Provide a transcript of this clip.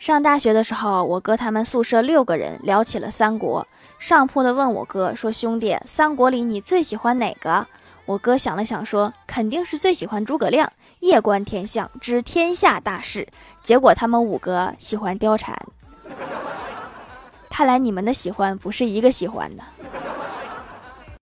上大学的时候我哥他们宿舍六个人聊起了三国。上铺的问我哥说兄弟三国里你最喜欢哪个？我哥想了想说肯定是最喜欢诸葛亮夜观天象知天下大事。结果他们五个喜欢貂蝉。看来你们的喜欢不是一个喜欢的。